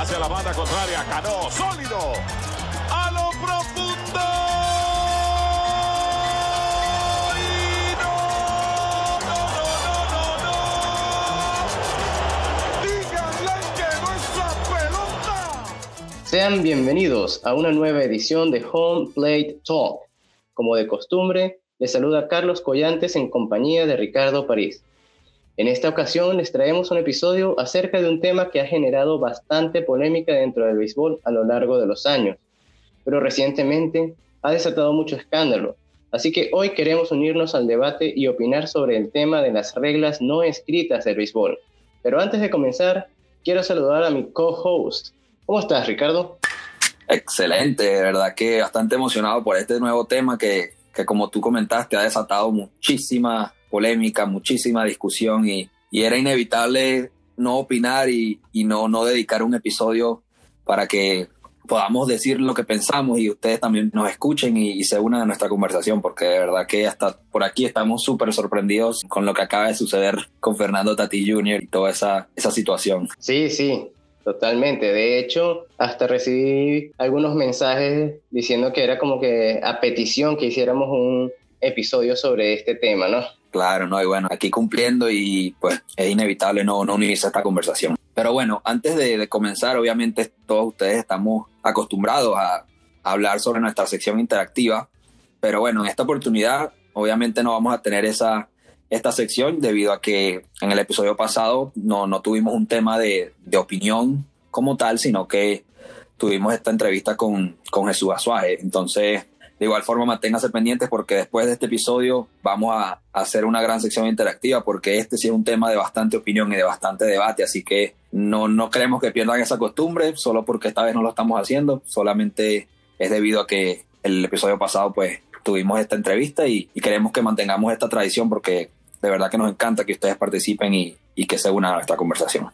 Hacia la banda contraria, Cano, sólido. A lo profundo. Y no, no, no. Díganle que no pelota. Sean bienvenidos a una nueva edición de Home Plate Talk. Como de costumbre, les saluda Carlos Collantes en compañía de Ricardo París. En esta ocasión les traemos un episodio acerca de un tema que ha generado bastante polémica dentro del béisbol a lo largo de los años, pero recientemente ha desatado mucho escándalo. Así que hoy queremos unirnos al debate y opinar sobre el tema de las reglas no escritas del béisbol. Pero antes de comenzar, quiero saludar a mi co-host. ¿Cómo estás, Ricardo? Excelente, de verdad que bastante emocionado por este nuevo tema que, que como tú comentaste ha desatado muchísima polémica, muchísima discusión y, era inevitable no opinar y, no, no dedicar un episodio para que podamos decir lo que pensamos y ustedes también nos escuchen y, y se unan a nuestra conversación, porque de verdad que hasta por aquí estamos súper sorprendidos con lo que acaba de suceder con Fernando Tati Jr. y toda esa, esa situación. Sí, sí, Totalmente. De hecho, hasta recibí algunos mensajes diciendo que era como que a petición que hiciéramos un episodio sobre este tema, ¿no? Claro, no, y bueno, aquí cumpliendo y pues es inevitable no, no unirse a esta conversación. Pero bueno, antes de, comenzar, obviamente todos ustedes estamos acostumbrados a, a hablar sobre nuestra sección interactiva, pero bueno, en esta oportunidad obviamente no vamos a tener esa, esta sección debido a que en el episodio pasado no, no tuvimos un tema de, de, opinión como tal, sino que tuvimos esta entrevista con, con Jesús Azuaje. Entonces, de igual forma, manténganse pendientes porque después de este episodio vamos a, hacer una gran sección interactiva porque este sí es un tema de bastante opinión y de bastante debate, así que no, no queremos que pierdan esa costumbre solo porque esta vez no lo estamos haciendo, solamente es debido a que el episodio pasado pues tuvimos esta entrevista y, y queremos que mantengamos esta tradición porque de verdad que nos encanta que ustedes participen y, y, que se unan a esta conversación.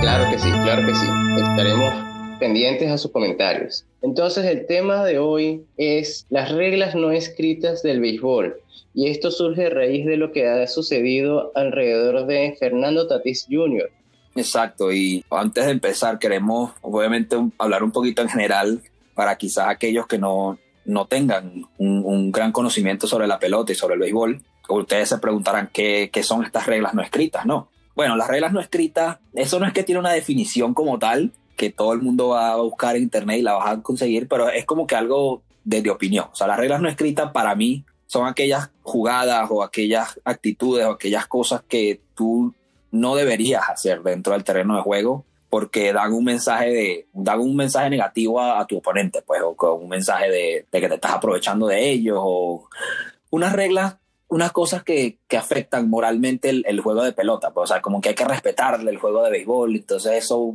Claro que sí, claro que sí. Estaremos pendientes a sus comentarios. Entonces el tema de hoy es las reglas no escritas del béisbol. Y esto surge a raíz de lo que ha sucedido alrededor de Fernando Tatis Jr. Exacto, y antes de empezar queremos obviamente hablar un poquito en general para quizás aquellos que no, no tengan un, un gran conocimiento sobre la pelota y sobre el béisbol, ustedes se preguntarán qué, qué, son estas reglas no escritas, ¿no? Bueno, las reglas no escritas, eso no es que tiene una definición como tal, que todo el mundo va a buscar en internet y la vas a conseguir, pero es como que algo de, de opinión. O sea, las reglas no escritas para mí son aquellas jugadas o aquellas actitudes o aquellas cosas que tú no deberías hacer dentro del terreno de juego porque dan un mensaje de dan un mensaje negativo a, a tu oponente pues o con un mensaje de, de, que te estás aprovechando de ellos o unas reglas unas cosas que, que afectan moralmente el, juego de pelota, pues, o sea, como que hay que respetarle el juego de béisbol, entonces eso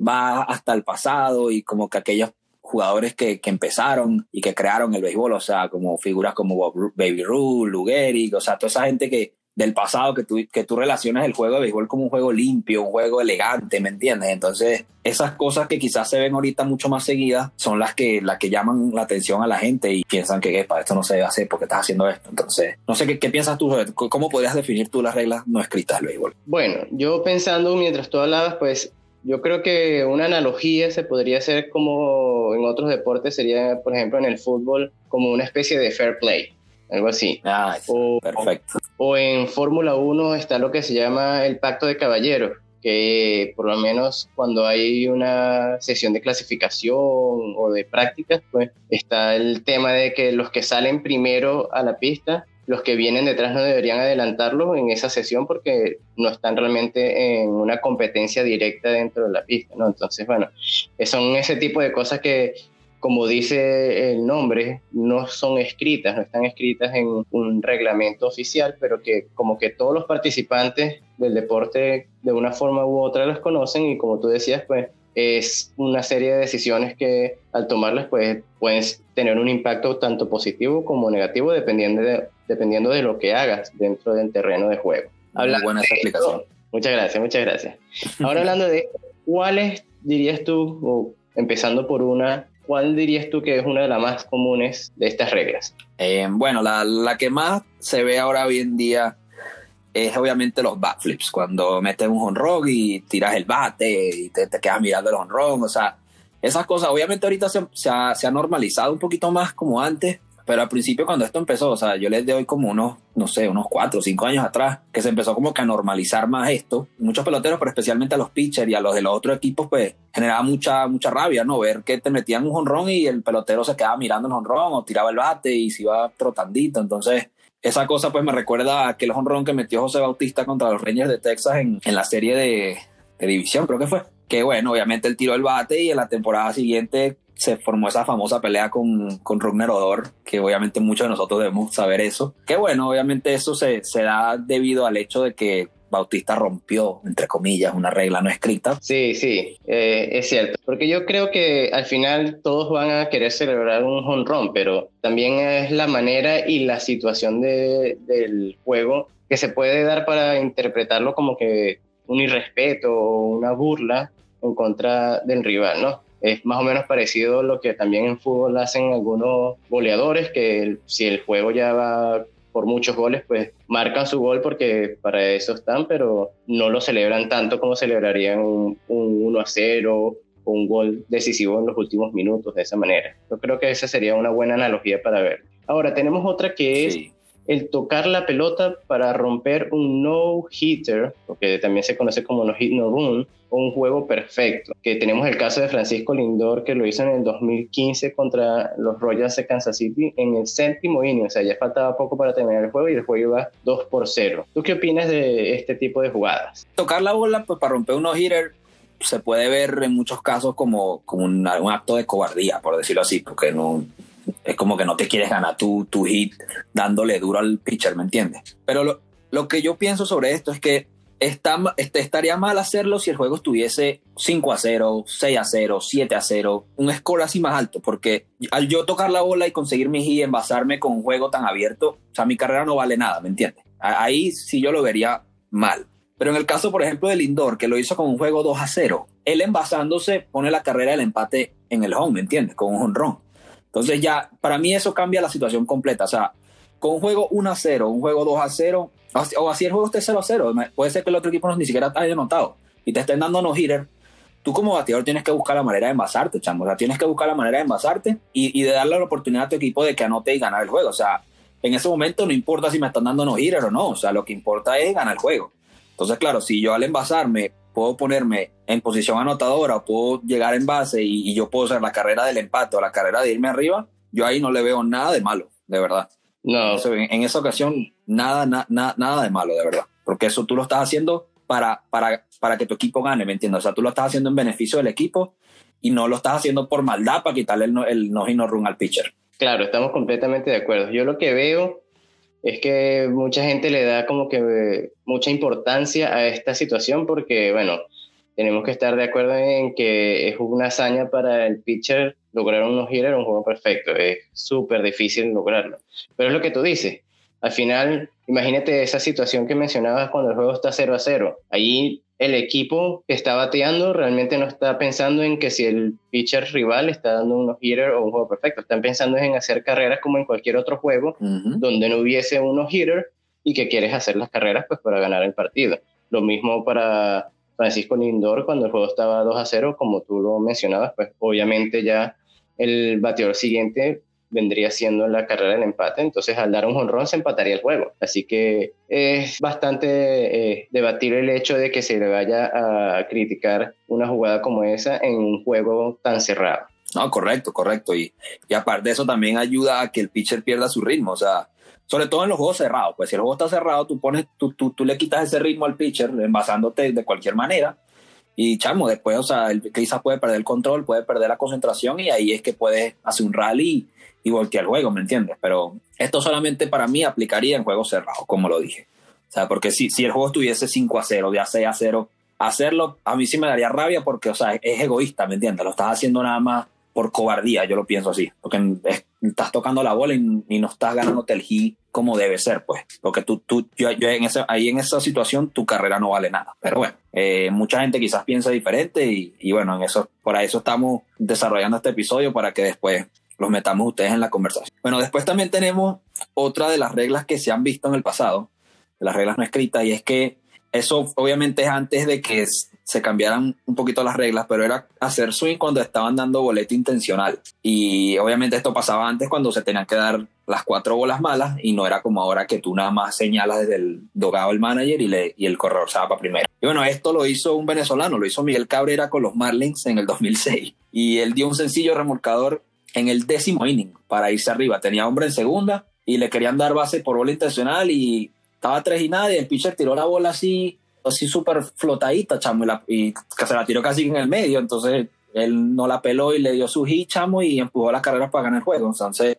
va hasta el pasado y como que aquellos jugadores que, que empezaron y que crearon el béisbol, o sea, como figuras como Baby Ruth, Lugeric, o sea, toda esa gente que del pasado que tú, que tú relacionas el juego de béisbol como un juego limpio, un juego elegante, ¿me entiendes? Entonces, esas cosas que quizás se ven ahorita mucho más seguidas son las que, las que llaman la atención a la gente y piensan que para esto no se debe hacer porque estás haciendo esto. Entonces, no sé qué, qué piensas tú sobre? ¿Cómo podrías definir tú las reglas no escritas del béisbol? Bueno, yo pensando mientras tú hablabas, pues yo creo que una analogía se podría hacer como en otros deportes, sería, por ejemplo, en el fútbol, como una especie de fair play algo así. Ah, o, perfecto. O, o en Fórmula 1 está lo que se llama el pacto de caballeros, que por lo menos cuando hay una sesión de clasificación o de prácticas, pues está el tema de que los que salen primero a la pista, los que vienen detrás no deberían adelantarlos en esa sesión porque no están realmente en una competencia directa dentro de la pista, ¿no? Entonces, bueno, son ese tipo de cosas que como dice el nombre, no son escritas, no están escritas en un reglamento oficial, pero que como que todos los participantes del deporte de una forma u otra las conocen y como tú decías, pues es una serie de decisiones que al tomarlas pues pueden tener un impacto tanto positivo como negativo dependiendo de, dependiendo de lo que hagas dentro del terreno de juego. Habla Muy buena esa explicación. Muchas gracias, muchas gracias. Ahora hablando de cuáles dirías tú, o empezando por una, ¿cuál dirías tú que es una de las más comunes de estas reglas? Eh, bueno, la, la, que más se ve ahora hoy en día es obviamente los backflips, cuando metes un honrón y tiras el bate y te, te quedas mirando el honrón, o sea, esas cosas, obviamente ahorita se, se, ha, se, ha, normalizado un poquito más como antes, pero al principio cuando esto empezó, o sea, yo les doy como unos, no sé, unos cuatro o cinco años atrás, que se empezó como que a normalizar más esto. Muchos peloteros, pero especialmente a los pitchers y a los de los otros equipos, pues generaba mucha, mucha rabia, ¿no? Ver que te metían un jonrón y el pelotero se quedaba mirando el jonrón o tiraba el bate y se iba trotandito. Entonces, esa cosa pues me recuerda a aquel jonrón que metió José Bautista contra los Rangers de Texas en, en la serie de, de división, creo que fue. Que bueno, obviamente él tiró el bate y en la temporada siguiente se formó esa famosa pelea con, con Rugner Odor, que obviamente muchos de nosotros debemos saber eso. Que bueno, obviamente eso se, se da debido al hecho de que Bautista rompió, entre comillas, una regla no escrita. Sí, sí, eh, es cierto. Porque yo creo que al final todos van a querer celebrar un honrón, pero también es la manera y la situación de, del juego que se puede dar para interpretarlo como que un irrespeto o una burla en contra del rival, ¿no? Es más o menos parecido a lo que también en fútbol hacen algunos goleadores, que si el juego ya va por muchos goles, pues marcan su gol porque para eso están, pero no lo celebran tanto como celebrarían un, un 1 a 0 o un gol decisivo en los últimos minutos de esa manera. Yo creo que esa sería una buena analogía para ver. Ahora, tenemos otra que es el tocar la pelota para romper un no-hitter, que también se conoce como no-hit, no-run, un juego perfecto. Que tenemos el caso de Francisco Lindor, que lo hizo en el 2015 contra los Royals de Kansas City en el séptimo inning, o sea, ya faltaba poco para terminar el juego y el juego iba 2 por 0. ¿Tú qué opinas de este tipo de jugadas? Tocar la bola pues, para romper un no-hitter se puede ver en muchos casos como, como un, un acto de cobardía, por decirlo así, porque no, es como que no te quieres ganar tu, tu hit dándole duro al pitcher, ¿me entiendes? Pero lo, lo que yo pienso sobre esto es que está, este, estaría mal hacerlo si el juego estuviese 5 a 0, 6 a 0, 7 a 0, un score así más alto, porque al yo tocar la bola y conseguir mi hit, envasarme con un juego tan abierto, o sea, mi carrera no vale nada, ¿me entiendes? Ahí sí yo lo vería mal. Pero en el caso, por ejemplo, del Lindor, que lo hizo con un juego 2 a 0, él envasándose pone la carrera del empate en el home, ¿me entiendes? Con un honrón. Entonces ya, para mí eso cambia la situación completa. O sea, con un juego 1 a 0, un juego 2 a 0, o así el juego esté 0 a 0, puede ser que el otro equipo no, ni siquiera haya anotado y te estén dando no hitter. Tú como bateador tienes que buscar la manera de envasarte, chamo. O sea, tienes que buscar la manera de envasarte y, y de darle la oportunidad a tu equipo de que anote y ganar el juego. O sea, en ese momento no importa si me están dando no hitter o no. O sea, lo que importa es ganar el juego. Entonces, claro, si yo al envasarme puedo ponerme en posición anotadora o puedo llegar en base y, y, yo puedo hacer la carrera del empate o la carrera de irme arriba, yo ahí no le veo nada de malo, de verdad. No. Eso, en, en, esa ocasión, nada, na, na, nada de malo, de verdad. Porque eso tú lo estás haciendo para, para, para que tu equipo gane, ¿me entiendes? O sea, tú lo estás haciendo en beneficio del equipo y no lo estás haciendo por maldad para quitarle el no, el no, no run al pitcher. Claro, estamos completamente de acuerdo. Yo lo que veo es que mucha gente le da como que mucha importancia a esta situación porque, bueno, tenemos que estar de acuerdo en que es una hazaña para el pitcher lograr un no-hitter, un juego perfecto. Es súper difícil lograrlo. Pero es lo que tú dices. Al final, imagínate esa situación que mencionabas cuando el juego está 0 a 0. Allí el equipo que está bateando realmente no está pensando en que si el pitcher rival está dando un no-hitter o un juego perfecto. Están pensando en hacer carreras como en cualquier otro juego uh -huh. donde no hubiese un no-hitter y que quieres hacer las carreras pues para ganar el partido. Lo mismo para Francisco Lindor cuando el juego estaba 2 a 0, como tú lo mencionabas, pues obviamente ya el bateador siguiente vendría siendo la carrera del empate, entonces al dar un jonrón se empataría el juego. Así que es bastante eh, debatir el hecho de que se le vaya a criticar una jugada como esa en un juego tan cerrado. No, correcto, correcto. Y, y aparte de eso también ayuda a que el pitcher pierda su ritmo, o sea, sobre todo en los juegos cerrados, pues si el juego está cerrado, tú, pones, tú, tú, tú le quitas ese ritmo al pitcher envasándote de cualquier manera y chamo, después, o sea, quizás puede perder el control, puede perder la concentración y ahí es que puedes hacer un rally y voltear el juego, ¿me entiendes? Pero esto solamente para mí aplicaría en juegos cerrados, como lo dije. O sea, porque si, si el juego estuviese 5 a 0, ya 6 a 0, hacerlo a mí sí me daría rabia porque, o sea, es egoísta, ¿me entiendes? Lo estás haciendo nada más por cobardía, yo lo pienso así, porque es, estás tocando la bola y, y, no estás ganando el hit como debe ser, pues, porque tú, tú yo, yo en ese, ahí en esa situación tu carrera no vale nada, pero bueno, eh, mucha gente quizás piensa diferente y, y, bueno, en eso, por eso estamos desarrollando este episodio para que después los metamos ustedes en la conversación. Bueno, después también tenemos otra de las reglas que se han visto en el pasado, las reglas no escritas, y es que eso obviamente es antes de que se cambiaran un poquito las reglas, pero era hacer swing cuando estaban dando boleto intencional. Y obviamente esto pasaba antes cuando se tenían que dar las cuatro bolas malas y no era como ahora que tú nada más señalas desde el dogado el manager y, le, y el corredor se va para primero. Y bueno, esto lo hizo un venezolano, lo hizo Miguel Cabrera con los Marlins en el 2006. Y él dio un sencillo remolcador en el décimo inning para irse arriba. Tenía hombre en segunda y le querían dar base por bola intencional y estaba tres y nada y el pitcher tiró la bola así así súper flotadita, chamo, y, se la tiró casi en el medio, entonces él no la peló y le dio su hit, chamo, y empujó las carreras para ganar el juego. Entonces,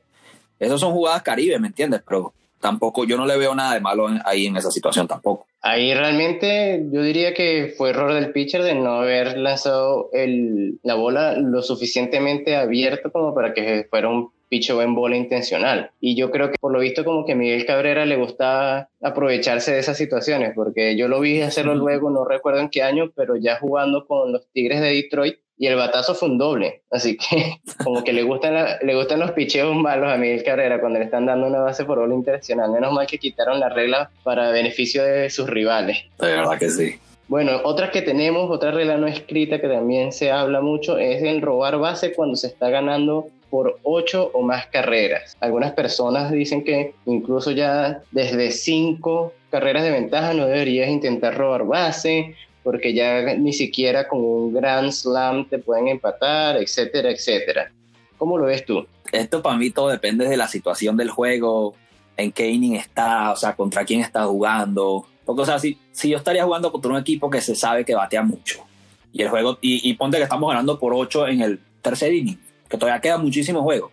esas son jugadas caribe, ¿me entiendes? Pero tampoco, yo no le veo nada de malo ahí en esa situación tampoco. Ahí realmente yo diría que fue error del pitcher de no haber lanzado el, la bola lo suficientemente abierto como para que fuera un picho en bola intencional. Y yo creo que por lo visto como que Miguel Cabrera le gusta aprovecharse de esas situaciones, porque yo lo vi hacerlo luego, no recuerdo en qué año, pero ya jugando con los Tigres de Detroit y el batazo fue un doble. Así que como que le gustan, le gustan los picheos malos a Miguel Cabrera cuando le están dando una base por bola intencional. Menos mal que quitaron la regla para beneficio de sus rivales. De verdad que sí. Bueno, otra que tenemos, otra regla no escrita que también se habla mucho, es el robar base cuando se está ganando por ocho o más carreras. Algunas personas dicen que incluso ya desde cinco carreras de ventaja no deberías intentar robar base porque ya ni siquiera con un gran slam te pueden empatar, etcétera, etcétera. ¿Cómo lo ves tú? Esto para mí todo depende de la situación del juego, en qué inning está, o sea, contra quién está jugando. Porque, o sea, si, si yo estaría jugando contra un equipo que se sabe que batea mucho y el juego, y, y ponte que estamos ganando por ocho en el tercer inning, que todavía queda muchísimo juego.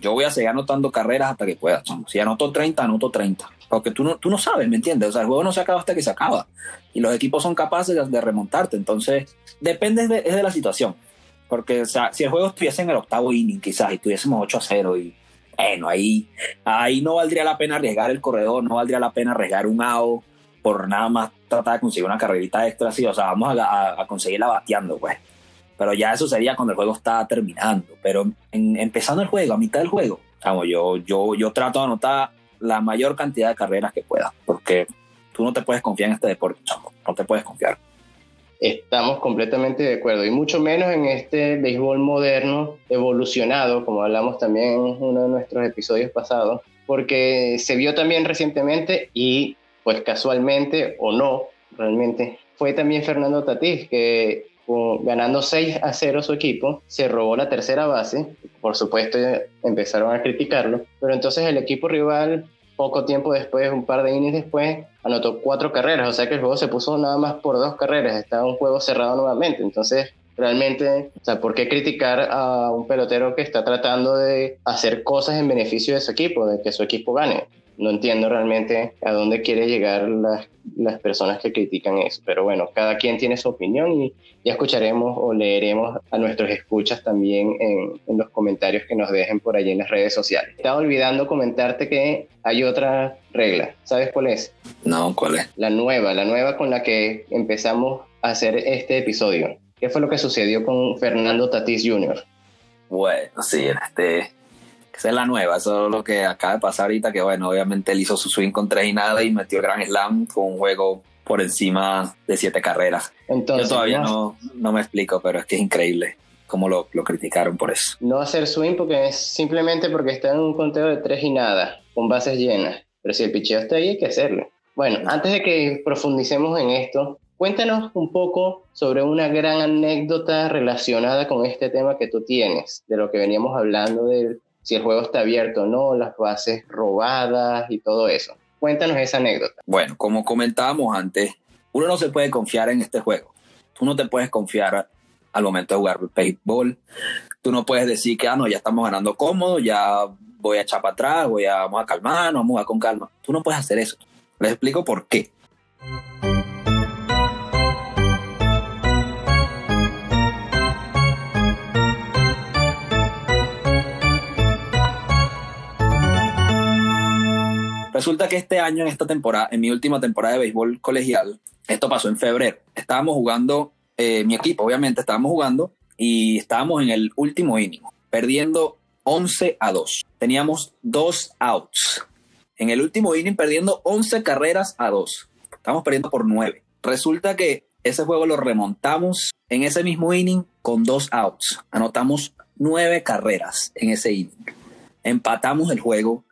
Yo voy a seguir anotando carreras hasta que pueda. Si anoto 30, anoto 30. Porque tú no, tú no sabes, ¿me entiendes? O sea, el juego no se acaba hasta que se acaba. Y los equipos son capaces de, remontarte. Entonces, depende de, es de la situación. Porque, o sea, si el juego estuviese en el octavo inning, quizás, y tuviésemos 8 a 0, y bueno, ahí, ahí no valdría la pena arriesgar el corredor, no valdría la pena arriesgar un AO por nada más tratar de conseguir una carrerita extra así. O sea, vamos a, a conseguirla bateando, pues pero ya eso sería cuando el juego está terminando. Pero en, empezando el juego, a mitad del juego, vamos, yo, yo, yo trato de anotar la mayor cantidad de carreras que pueda, porque tú no te puedes confiar en este deporte, chamo, no te puedes confiar. Estamos completamente de acuerdo, y mucho menos en este béisbol moderno, evolucionado, como hablamos también en uno de nuestros episodios pasados, porque se vio también recientemente y pues casualmente o no, realmente, fue también Fernando Tatís, que ganando 6 a 0 su equipo, se robó la tercera base, por supuesto empezaron a criticarlo, pero entonces el equipo rival poco tiempo después, un par de innings después, anotó cuatro carreras, o sea que el juego se puso nada más por dos carreras, estaba un juego cerrado nuevamente, entonces realmente, ¿por qué criticar a un pelotero que está tratando de hacer cosas en beneficio de su equipo, de que su equipo gane? No entiendo realmente a dónde quiere llegar las, las, personas que critican eso. Pero bueno, cada quien tiene su opinión y ya escucharemos o leeremos a nuestros escuchas también en, en los comentarios que nos dejen por allí en las redes sociales. Estaba olvidando comentarte que hay otra regla. ¿Sabes cuál es? No, ¿cuál es? La nueva, la nueva con la que empezamos a hacer este episodio. ¿Qué fue lo que sucedió con Fernando Tatis Jr.? Bueno, sí, este esa es la nueva, eso es lo que acaba de pasar ahorita, que bueno, obviamente él hizo su swing con tres y nada y metió el Grand Slam con un juego por encima de siete carreras. Entonces, Yo todavía no, no me explico, pero es que es increíble cómo lo, lo, criticaron por eso. No hacer swing porque es simplemente porque está en un conteo de tres y nada, con bases llenas. Pero si el picheo está ahí, hay que hacerlo. Bueno, antes de que profundicemos en esto, cuéntanos un poco sobre una gran anécdota relacionada con este tema que tú tienes, de lo que veníamos hablando del si el juego está abierto o no, las bases robadas y todo eso. Cuéntanos esa anécdota. Bueno, como comentábamos antes, uno no se puede confiar en este juego. Tú no te puedes confiar al momento de jugar béisbol. Tú no puedes decir que, ah, no, ya estamos ganando cómodo, ya voy a echar para atrás, voy a, vamos a calmarnos, vamos a jugar con calma. Tú no puedes hacer eso. Les explico por qué. Resulta que este año, en esta temporada, en mi última temporada de béisbol colegial, esto pasó en febrero. Estábamos jugando, eh, mi equipo, obviamente, estábamos jugando y estábamos en el último inning, perdiendo 11 a 2. Teníamos dos outs. en el último inning perdiendo 11 carreras a 2. Estamos perdiendo por 9. Resulta que ese juego lo remontamos en ese mismo inning con dos outs. Anotamos nueve carreras en ese inning. Empatamos el juego.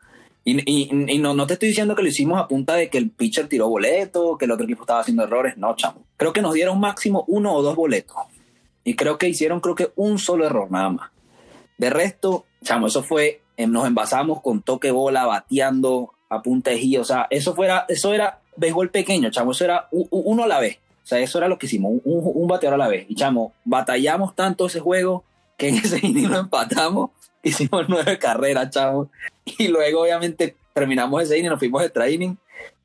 Y, no, no, te estoy diciendo que lo hicimos a punta de que el pitcher tiró boleto, que el otro equipo estaba haciendo errores. No, chamo. Creo que nos dieron máximo uno o dos boletos. Y creo que hicieron, creo que un solo error nada más. De resto, chamo, eso fue, eh, nos envasamos con toque bola, bateando a punta de giro. O sea, eso, fuera, eso era béisbol pequeño, chamo. Eso era uno a la vez. O sea, eso era lo que hicimos, un, un bateador a la vez. Y chamo, batallamos tanto ese juego que en ese inning empatamos. Hicimos nueve carreras, chamo. Y luego, obviamente, terminamos ese inning, nos fuimos extra inning.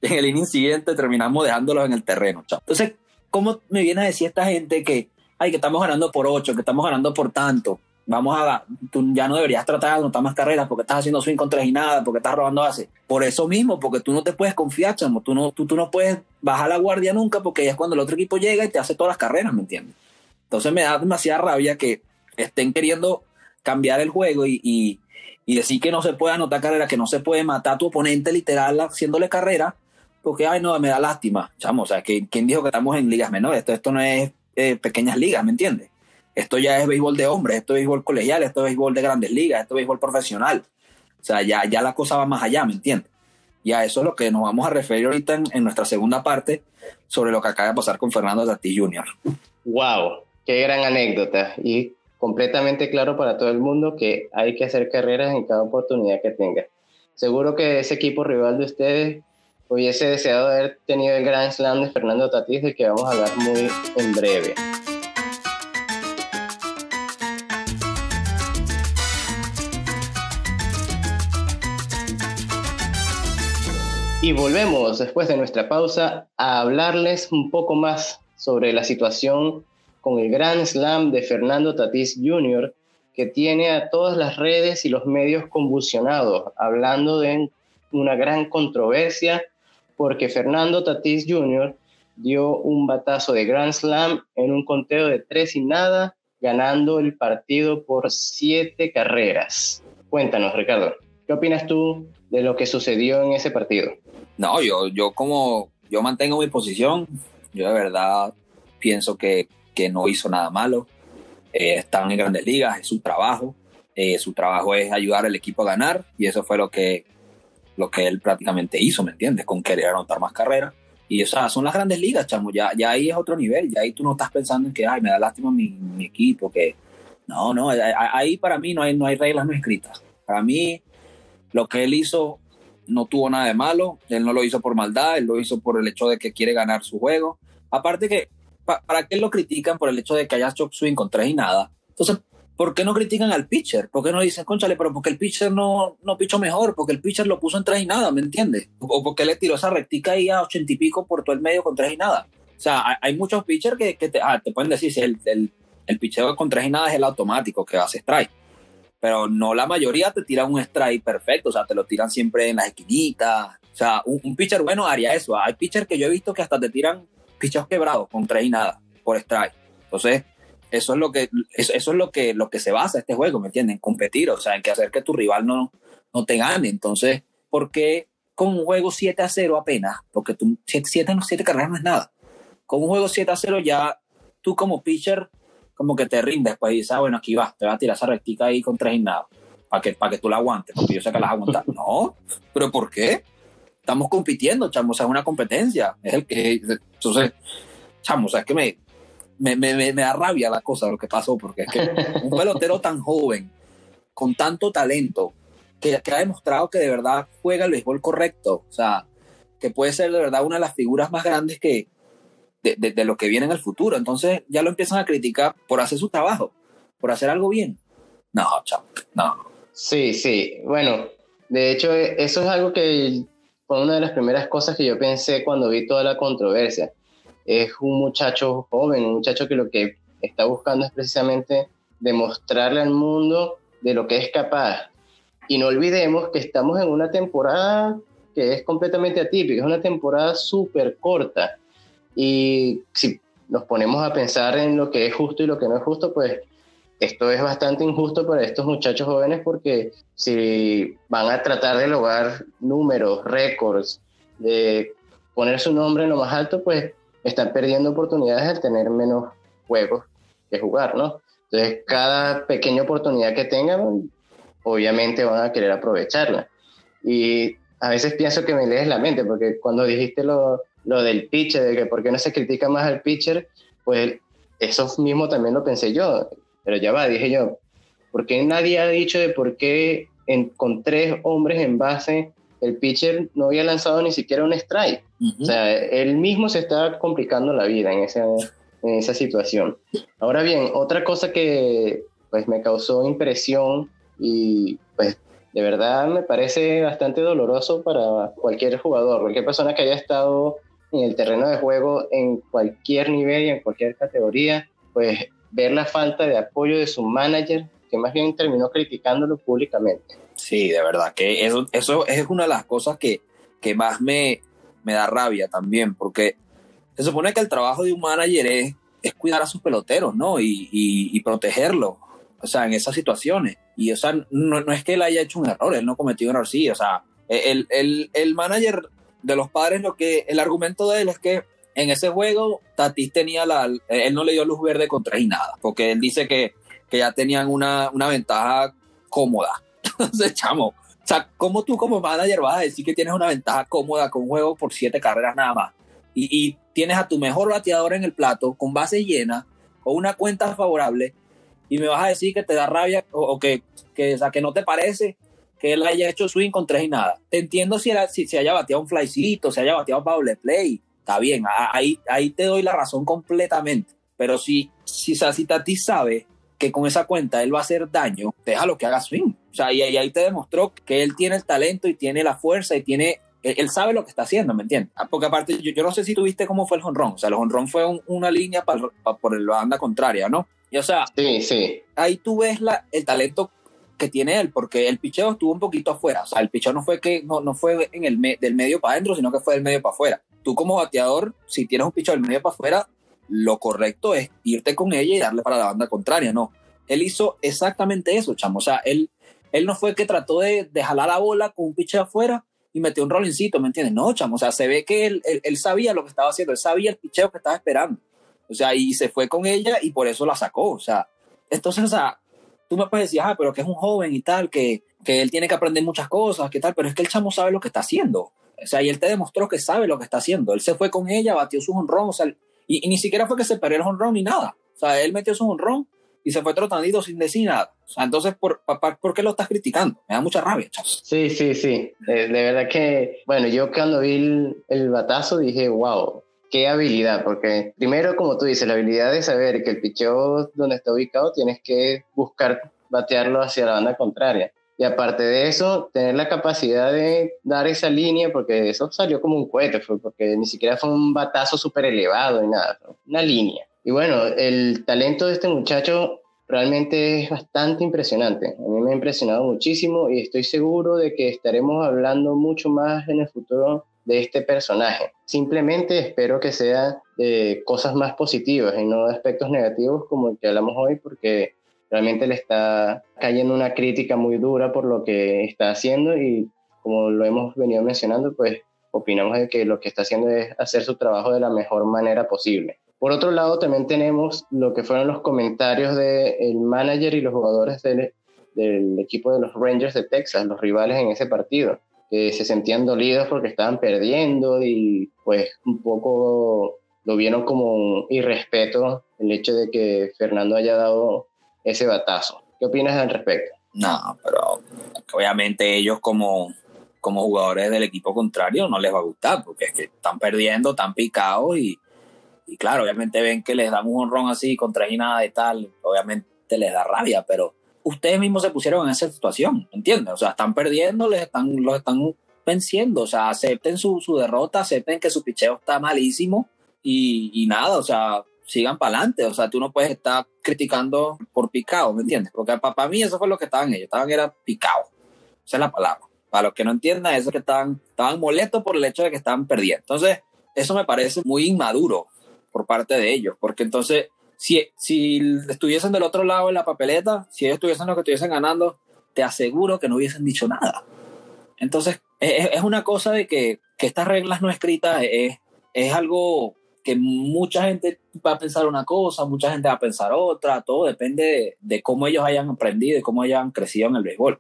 En el inning siguiente terminamos dejándolos en el terreno, chamo. Entonces, ¿cómo me viene a decir esta gente que, ay, que estamos ganando por ocho, que estamos ganando por tanto? vamos a, tú ya no deberías tratar de anotar más carreras porque estás haciendo swing con tres y nada, porque estás robando base. Por eso mismo, porque tú no te puedes confiar, chamo, tú no, tú, tú no puedes bajar la guardia nunca porque es cuando el otro equipo llega y te hace todas las carreras, ¿me entiendes? Entonces me da demasiada rabia que estén queriendo cambiar el juego y, y, y decir que no se puede anotar carreras, que no se puede matar a tu oponente literal haciéndole carrera, porque, ay, no, me da lástima, chamo, o sea, ¿quién dijo que estamos en ligas menores? Esto, esto no es eh, pequeñas ligas, ¿me entiendes? Esto ya es béisbol de hombres, esto es béisbol colegial, esto es béisbol de grandes ligas, esto es béisbol profesional. O sea, ya, ya la cosa va más allá, ¿me entiendes? Y a eso es lo que nos vamos a referir ahorita en, nuestra segunda parte sobre lo que acaba de pasar con Fernando Tati Jr. ¡Wow! ¡Qué gran anécdota! Y completamente claro para todo el mundo que hay que hacer carreras en cada oportunidad que tenga. Seguro que ese equipo rival de ustedes hubiese deseado haber tenido el Grand Slam de Fernando Tatis, del que vamos a hablar muy en breve. Y volvemos después de nuestra pausa a hablarles un poco más sobre la situación con el Grand Slam de Fernando Tatís Jr., que tiene a todas las redes y los medios convulsionados, hablando de una gran controversia, porque Fernando Tatís Jr. dio un batazo de Grand Slam en un conteo de tres y nada, ganando el partido por siete carreras. Cuéntanos, Ricardo, ¿qué opinas tú de lo que sucedió en ese partido? No, yo, yo como yo mantengo mi posición, yo de verdad pienso que, que no hizo nada malo. Eh, están en grandes ligas, es su trabajo. Eh, su trabajo es ayudar al equipo a ganar y eso fue lo que, lo que él prácticamente hizo, ¿me entiendes? Con querer anotar más carreras. Y o sea, son las grandes ligas, chamo. Ya, ya ahí es otro nivel. Ya ahí tú no estás pensando en que, ay, me da lástima mi, mi equipo. que No, no. Ahí para mí no hay, no hay reglas no escritas. Para mí, lo que él hizo no tuvo nada de malo, él no lo hizo por maldad, él lo hizo por el hecho de que quiere ganar su juego. Aparte que, ¿para qué lo critican por el hecho de que haya chop swing con tres y nada? Entonces, ¿por qué no critican al pitcher? ¿Por qué no dicen, conchale, pero porque el pitcher no, no pichó mejor? Porque el pitcher lo puso en tres y nada, ¿me entiendes? O porque le tiró esa rectica ahí a ochenta y pico por todo el medio con tres y nada. O sea, hay, muchos pitchers que, te, ah, te, pueden decir si el, el, el pitcher con tres y nada es el automático que hace strike pero no la mayoría te tiran un strike perfecto, o sea, te lo tiran siempre en las esquinitas. O sea, un, pitcher bueno haría eso. Hay pitchers que yo he visto que hasta te tiran pitchers quebrados con tres y nada por strike. Entonces, eso es lo que eso, es lo que lo que se basa este juego, ¿me entienden? Competir, o sea, en que hacer que tu rival no, no te gane. Entonces, ¿por qué con un juego 7 a 0 apenas? Porque tú 7, 7, 7 carreras no es nada. Con un juego 7 a 0 ya tú como pitcher como que te rindes, pues dices, ah, bueno, aquí va, te va a tirar esa rectica ahí con tres y nada, para que, para que tú la aguantes, porque yo sé que la vas a aguantar. No, pero ¿por qué? Estamos compitiendo, chamo, o sea, es una competencia. Es el que, entonces, chamo, o sea, es que me, me, me, me da rabia la cosa, lo que pasó, porque es que un pelotero tan joven, con tanto talento, que, que ha demostrado que de verdad juega el béisbol correcto, o sea, que puede ser de verdad una de las figuras más grandes que, de, lo que viene en el futuro. Entonces ya lo empiezan a criticar por hacer su trabajo, por hacer algo bien. No, chao, no. Sí, sí. Bueno, de hecho, eso es algo que fue una de las primeras cosas que yo pensé cuando vi toda la controversia. Es un muchacho joven, un muchacho que lo que está buscando es precisamente demostrarle al mundo de lo que es capaz. Y no olvidemos que estamos en una temporada que es completamente atípica, es una temporada súper corta. Y si nos ponemos a pensar en lo que es justo y lo que no es justo, pues esto es bastante injusto para estos muchachos jóvenes porque si van a tratar de lograr números, récords, de poner su nombre en lo más alto, pues están perdiendo oportunidades de tener menos juegos que jugar, ¿no? Entonces, cada pequeña oportunidad que tengan, obviamente van a querer aprovecharla. Y a veces pienso que me lees la mente, porque cuando dijiste lo, lo del pitcher, de que por qué no se critica más al pitcher, pues eso mismo también lo pensé yo. Pero ya va, dije yo, ¿por qué nadie ha dicho de por qué con tres hombres en base el pitcher no había lanzado ni siquiera un strike? O sea, él mismo se está complicando la vida en esa, en esa situación. Ahora bien, otra cosa que pues me causó impresión y pues de verdad me parece bastante doloroso para cualquier jugador, cualquier persona que haya estado en el terreno de juego en cualquier nivel y en cualquier categoría, pues ver la falta de apoyo de su manager, que más bien terminó criticándolo públicamente. Sí, de verdad, que eso, es una de las cosas que, que más me, me da rabia también, porque se supone que el trabajo de un manager es, es cuidar a sus peloteros, ¿no? Y, y, protegerlos, o sea, en esas situaciones. Y, o sea, no, no, es que él haya hecho un error, él no cometió un error, sí, o sea, el, el, el manager de los padres, lo que, el argumento de él es que en ese juego, Tatis tenía la, él no le dio luz verde contra y nada, porque él dice que, que ya tenían una, una ventaja cómoda. Entonces, chamo, o sea, ¿cómo tú como manager vas a decir que tienes una ventaja cómoda con un juego por siete carreras nada más? Y, y tienes a tu mejor bateador en el plato con base llena o una cuenta favorable y me vas a decir que te da rabia o, que, que, o sea, que no te parece que él haya hecho swing con tres y nada. Te entiendo si, era, si se haya bateado un flycito, si haya bateado doble play, está bien, ahí, ahí te doy la razón completamente. Pero si, si, si Tati sabe que con esa cuenta él va a hacer daño, déjalo que haga swing. O sea, y, ahí te demostró que él tiene el talento y tiene la fuerza y tiene él, sabe lo que está haciendo, ¿me entiendes? Ah, porque aparte, yo, yo, no sé si tuviste cómo fue el honrón. O sea, el honrón fue una línea para, por la banda contraria, ¿no? Y o sea, sí, sí. ahí tú ves la, el talento que tiene él, porque el picheo estuvo un poquito afuera. O sea, el picheo no fue que no, no fue en el del medio para adentro, sino que fue del medio para afuera tú como bateador, si tienes un picho del medio para afuera, lo correcto es irte con ella y darle para la banda contraria, no. Él hizo exactamente eso, chamo. O sea, él, él no fue que trató de, de jalar la bola con un picho afuera y metió un rollincito, ¿me entiendes? No, chamo. O sea, se ve que él, él, sabía lo que estaba haciendo, él sabía el picheo que estaba esperando. O sea, y se fue con ella y por eso la sacó. O sea, entonces, o sea, tú me puedes decir, ah, pero que es un joven y tal, que, que él tiene que aprender muchas cosas, que tal, pero es que el chamo sabe lo que está haciendo. O sea, y él te demostró que sabe lo que está haciendo. Él se fue con ella, batió su honrón, o sea, y, ni siquiera fue que se perdió el honrón ni nada. O sea, él metió su honrón y se fue trotandito sin decir nada. O sea, entonces, ¿por, por, qué lo estás criticando? Me da mucha rabia, chavos. Sí, sí, sí. De, verdad que, bueno, yo cuando vi el, el, batazo dije, wow, qué habilidad, porque primero, como tú dices, la habilidad de saber que el picheo donde está ubicado tienes que buscar batearlo hacia la banda contraria. Y aparte de eso, tener la capacidad de dar esa línea, porque eso salió como un cohete, porque ni siquiera fue un batazo súper elevado ni nada, una línea. Y bueno, el talento de este muchacho realmente es bastante impresionante. A mí me ha impresionado muchísimo y estoy seguro de que estaremos hablando mucho más en el futuro de este personaje. Simplemente espero que sea de cosas más positivas y no de aspectos negativos como el que hablamos hoy, porque realmente le está cayendo una crítica muy dura por lo que está haciendo y como lo hemos venido mencionando, pues opinamos de que lo que está haciendo es hacer su trabajo de la mejor manera posible. Por otro lado, también tenemos lo que fueron los comentarios del manager y los jugadores del, del equipo de los Rangers de Texas, los rivales en ese partido, que se sentían dolidos porque estaban perdiendo y pues un poco lo vieron como un irrespeto el hecho de que Fernando haya dado ese batazo. ¿Qué opinas al respecto? No, pero obviamente ellos como, como jugadores del equipo contrario no les va a gustar porque es que están perdiendo, están picados y, y claro, obviamente ven que les dan un honrón así contra y nada y tal, obviamente les da rabia, pero ustedes mismos se pusieron en esa situación, ¿entiendes? O sea, están perdiendo, les están, los están venciendo, o sea, acepten su, su derrota, acepten que su picheo está malísimo y, y nada, o sea, sigan para adelante. O sea, tú no puedes estar criticando por picado, ¿me entiendes? Porque para, mí eso fue lo que estaban ellos, estaban era picado. Esa es la palabra. Para los que no entiendan, eso es que estaban, estaban molestos por el hecho de que estaban perdiendo. Entonces, eso me parece muy inmaduro por parte de ellos, porque entonces si, si estuviesen del otro lado en la papeleta, si ellos estuviesen los que estuviesen ganando, te aseguro que no hubiesen dicho nada. Entonces, es, es una cosa de que, que, estas reglas no escritas es, es algo que mucha gente va a pensar una cosa, mucha gente va a pensar otra, todo depende de, cómo ellos hayan aprendido y cómo hayan crecido en el béisbol.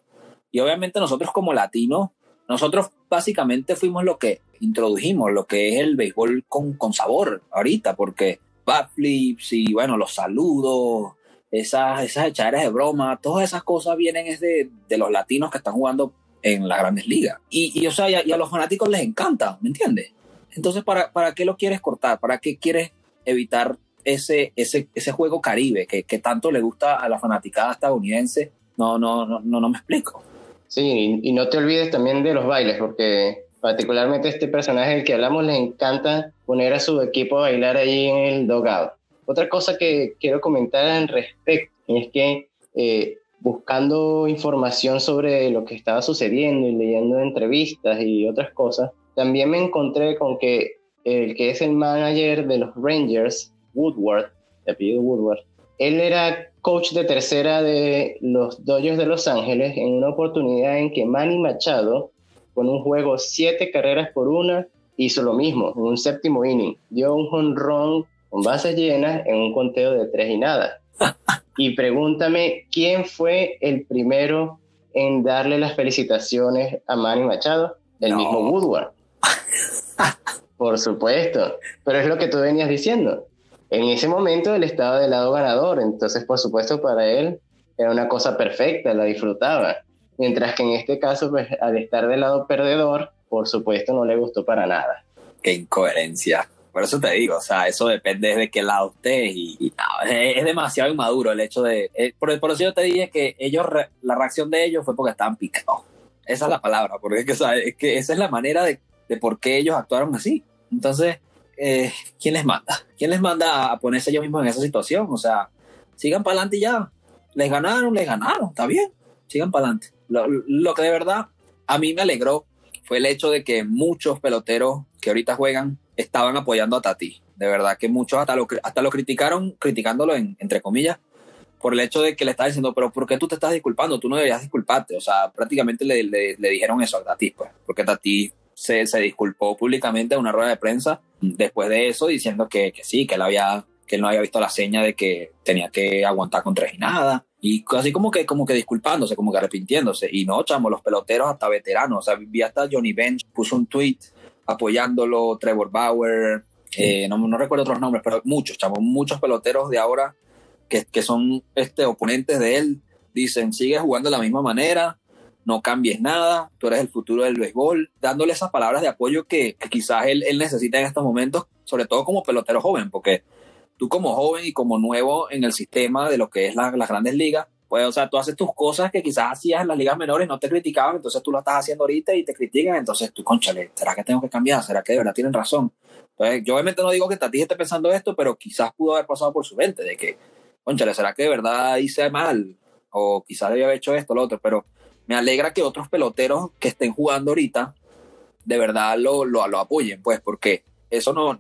Y obviamente nosotros como latinos, nosotros básicamente fuimos lo que introdujimos, lo que es el béisbol con, con sabor ahorita, porque backflips y bueno, los saludos, esas, esas echaderas de broma, todas esas cosas vienen es de, de los latinos que están jugando en las grandes ligas. Y, y o sea, y a, y a, los fanáticos les encanta, ¿me entiendes? Entonces, ¿para, ¿para qué lo quieres cortar? ¿Para qué quieres evitar ese, ese, ese juego caribe que, que tanto le gusta a la fanaticada estadounidense? No, no, no, no, no me explico. Sí, y no te olvides también de los bailes, porque particularmente este personaje del que hablamos le encanta poner a su equipo a bailar ahí en el dogout. Otra cosa que quiero comentar al respecto es que eh, buscando información sobre lo que estaba sucediendo y leyendo entrevistas y otras cosas, también me encontré con que el que es el manager de los Rangers, Woodward, de apellido Woodward, él era coach de tercera de los Dodgers de Los Ángeles en una oportunidad en que Manny Machado, con un juego siete carreras por una, hizo lo mismo, en un séptimo inning. Dio un jonrón con bases llenas en un conteo de tres y nada. Y pregúntame, ¿quién fue el primero en darle las felicitaciones a Manny Machado? El no. mismo Woodward. Por supuesto, pero es lo que tú venías diciendo. En ese momento él estaba del lado ganador, entonces por supuesto para él era una cosa perfecta, la disfrutaba. Mientras que en este caso, pues, al estar del lado perdedor, por supuesto no le gustó para nada. Qué incoherencia. Por eso te digo, o sea, eso depende de qué lado estés y, y no, es, es, demasiado inmaduro el hecho de... Eh, por, por, eso yo te dije que ellos, la reacción de ellos fue porque estaban picados. Esa es la palabra, porque es que, o sea, es que esa es la manera de, de por qué ellos actuaron así. Entonces, eh, ¿quién les manda? ¿Quién les manda a ponerse ellos mismos en esa situación? O sea, sigan para adelante ya. Les ganaron, les ganaron, está bien. Sigan para adelante. Lo, lo, que de verdad a mí me alegró fue el hecho de que muchos peloteros que ahorita juegan estaban apoyando a Tati. De verdad que muchos hasta lo, hasta lo criticaron, criticándolo en, entre comillas, por el hecho de que le estaba diciendo, pero ¿por qué tú te estás disculpando? Tú no deberías disculparte. O sea, prácticamente le, le, le dijeron eso a Tati, pues, porque Tati se, se, disculpó públicamente en una rueda de prensa después de eso, diciendo que, que, sí, que él, había, que él no había visto la seña de que tenía que aguantar con tres y nada. Y así como que, como que disculpándose, como que arrepintiéndose. Y no, chamo, los peloteros hasta veteranos. O sea, vi hasta Johnny Bench, puso un tweet apoyándolo, Trevor Bauer, eh, no, no, recuerdo otros nombres, pero muchos, chamo, muchos peloteros de ahora que, que son este, oponentes de él, dicen, sigue jugando de la misma manera, no cambies nada, tú eres el futuro del béisbol, dándole esas palabras de apoyo que, que quizás él, él, necesita en estos momentos, sobre todo como pelotero joven, porque tú como joven y como nuevo en el sistema de lo que es la, las grandes ligas, pues, o sea, tú haces tus cosas que quizás hacías en las ligas menores, no te criticaban, entonces tú lo estás haciendo ahorita y te critican, entonces tú, conchale, ¿será que tengo que cambiar? ¿Será que de verdad tienen razón? Entonces, yo obviamente no digo que Tatis esté pensando esto, pero quizás pudo haber pasado por su mente de que, conchale, ¿será que de verdad hice mal? O quizás debía haber hecho esto, lo otro, pero me alegra que otros peloteros que estén jugando ahorita de verdad lo, lo, apoyen, pues, porque eso no,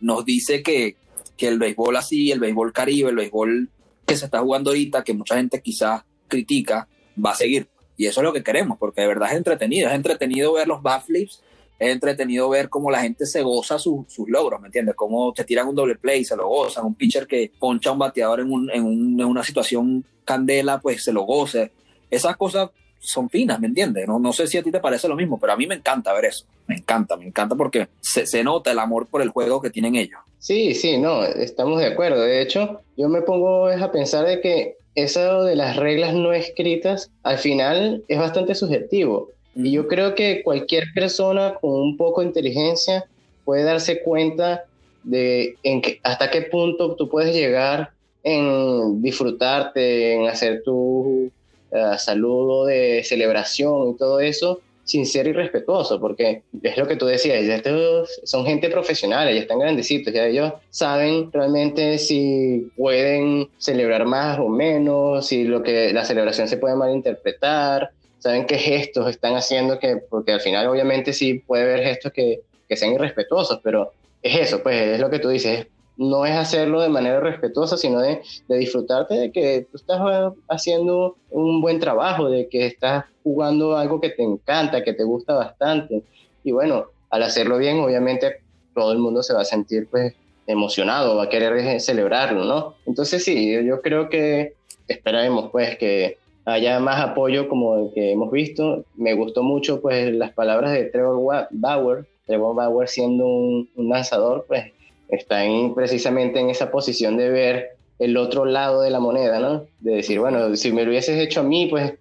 nos dice que, que el béisbol así, el béisbol caribe, el béisbol que se está jugando ahorita, que mucha gente quizás critica, va a seguir. Y eso es lo que queremos, porque de verdad es entretenido. Es entretenido ver los backflips, es entretenido ver cómo la gente se goza su, sus logros, ¿me entiendes? Cómo te tiran un doble play y se lo gozan. Un pitcher que poncha a un bateador en, un, en, en una situación candela, pues se lo goce. Esas cosas son finas, ¿me entiendes? No, no sé si a ti te parece lo mismo, pero a mí me encanta ver eso. Me encanta, me encanta porque se, se nota el amor por el juego que tienen ellos. Sí, sí, no, estamos de acuerdo. De hecho, yo me pongo a pensar de que eso de las reglas no escritas al final es bastante subjetivo. Y yo creo que cualquier persona con un poco de inteligencia puede darse cuenta de en que, hasta qué punto tú puedes llegar en disfrutarte, en hacer tu uh, saludo de celebración y todo eso, sin ser irrespetuoso, porque es lo que tú decías, estos son gente profesional, ya están grandecitos, ya ellos saben realmente si pueden celebrar más o menos, si lo que la celebración se puede malinterpretar, saben qué gestos están haciendo, que, porque al final obviamente sí puede haber gestos que, que sean irrespetuosos, pero es eso, pues es lo que tú dices, no es hacerlo de manera respetuosa, sino de, de, disfrutarte de que tú estás haciendo un buen trabajo, de que estás jugando algo que te encanta, que te gusta bastante. Y bueno, al hacerlo bien, obviamente todo el mundo se va a sentir pues emocionado, va a querer celebrarlo, ¿no? Entonces sí, yo creo que esperaremos pues que haya más apoyo como el que hemos visto. Me gustó mucho pues las palabras de Trevor Bauer, Trevor Bauer siendo un, lanzador, pues está en, precisamente en esa posición de ver el otro lado de la moneda, ¿no? De decir, bueno, si me lo hubieses hecho a mí, pues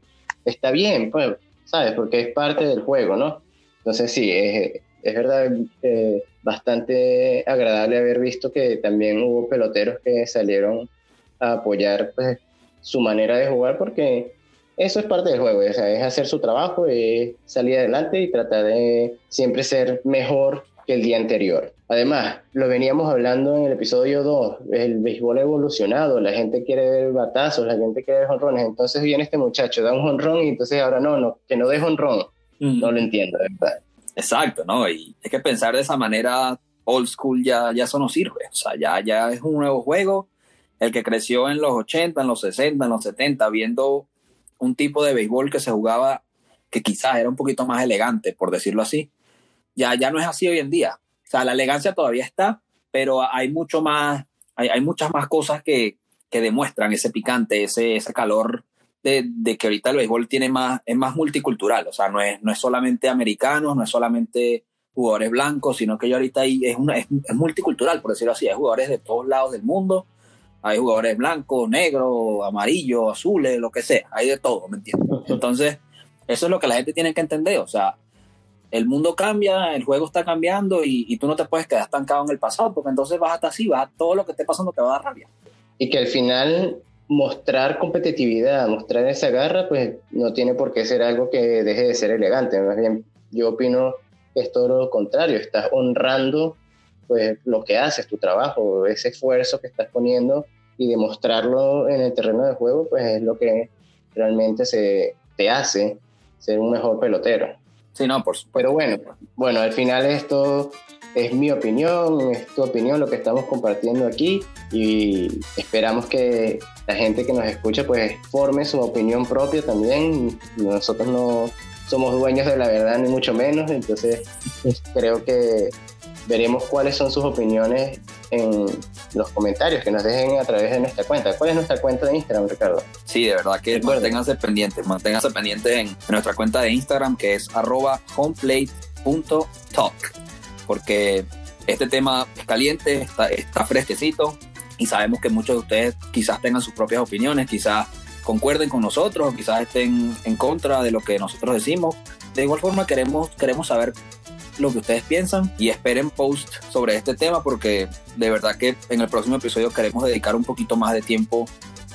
está bien, pues, ¿sabes? Porque es parte del juego, ¿no? Entonces sí, es, es verdad eh, bastante agradable haber visto que también hubo peloteros que salieron a apoyar pues, su manera de jugar porque eso es parte del juego, es hacer su trabajo, es salir adelante y tratar de siempre ser mejor que el día anterior. Además, lo veníamos hablando en el episodio 2, el béisbol ha evolucionado, la gente quiere ver batazos, la gente quiere ver honrones, entonces viene este muchacho, da un honrón y entonces ahora no, no que no dé honrón. No lo entiendo, verdad. Exacto, ¿no? Y es que pensar de esa manera old school ya, ya eso no sirve. O sea, ya, ya es un nuevo juego. El que creció en los 80, en los 60, en los 70, viendo un tipo de béisbol que se jugaba que quizás era un poquito más elegante, por decirlo así, ya, ya no es así hoy en día. O sea, la elegancia todavía está, pero hay mucho más, hay, hay muchas más cosas que, que demuestran ese picante, ese, ese calor de, que ahorita el béisbol tiene más, es más multicultural, o sea, no es, no es solamente americanos, no es solamente jugadores blancos, sino que yo ahorita es, una, es, multicultural, por decirlo así, hay jugadores de todos lados del mundo, hay jugadores blancos, negros, amarillos, azules, lo que sea, hay de todo, ¿me entiendes? Entonces, eso es lo que la gente tiene que entender, o sea, el mundo cambia, el juego está cambiando y, tú no te puedes quedar estancado en el pasado, porque entonces vas hasta así, vas a todo lo que esté pasando te va a dar rabia. Y que al final mostrar competitividad, mostrar esa garra, pues no tiene por qué ser algo que deje de ser elegante. Más bien, yo opino que es todo lo contrario, estás honrando pues lo que haces, tu trabajo, ese esfuerzo que estás poniendo y demostrarlo en el terreno de juego, pues es lo que realmente se te hace ser un mejor pelotero. Sí, no, por supuesto. Pero bueno, bueno, al final esto es mi opinión, es tu opinión lo que estamos compartiendo aquí y esperamos que la gente que nos escucha pues forme su opinión propia también. Nosotros no somos dueños de la verdad ni mucho menos, entonces creo que veremos cuáles son sus opiniones en los comentarios que nos dejen a través de nuestra cuenta. ¿Cuál es nuestra cuenta de Instagram, Ricardo? Sí, de verdad que manténganse pendientes, manténganse pendientes en, nuestra cuenta de Instagram que es arroba homeplate.talk porque este tema es caliente, está, está fresquecito y sabemos que muchos de ustedes quizás tengan sus propias opiniones, quizás concuerden con nosotros, quizás estén en contra de lo que nosotros decimos. De igual forma queremos, queremos saber lo que ustedes piensan y esperen post sobre este tema porque de verdad que en el próximo episodio queremos dedicar un poquito más de tiempo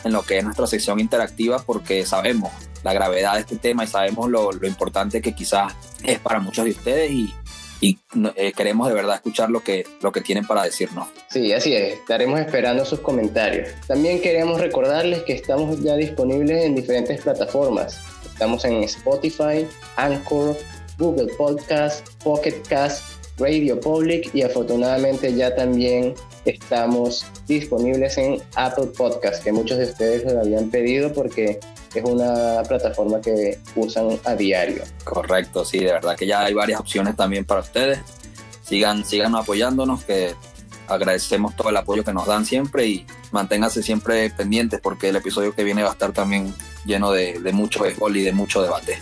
en lo que es nuestra sección interactiva porque sabemos la gravedad de este tema y sabemos lo, lo importante que quizás es para muchos de ustedes y, y eh, queremos de verdad escuchar lo que, lo que tienen para decirnos. Sí, así es, estaremos esperando sus comentarios. También queremos recordarles que estamos ya disponibles en diferentes plataformas. Estamos en Spotify, Anchor, Google Podcast, Pocket Cast, Radio Public y afortunadamente ya también estamos disponibles en Apple Podcast, que muchos de ustedes lo habían pedido porque es una plataforma que usan a diario. Correcto, sí, de verdad que ya hay varias opciones también para ustedes. Sigan, sigan apoyándonos, que agradecemos todo el apoyo que nos dan siempre y manténganse siempre pendientes porque el episodio que viene va a estar también lleno de, mucho béisbol y de mucho debate.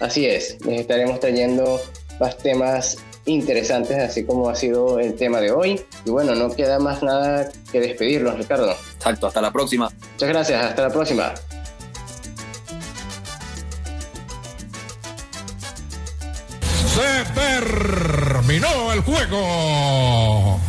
Así es, les estaremos trayendo más temas interesantes, así como ha sido el tema de hoy. Y bueno, no queda más nada que despedirlos, Ricardo. Exacto, hasta la próxima. Muchas gracias, hasta la próxima. Se terminó el juego.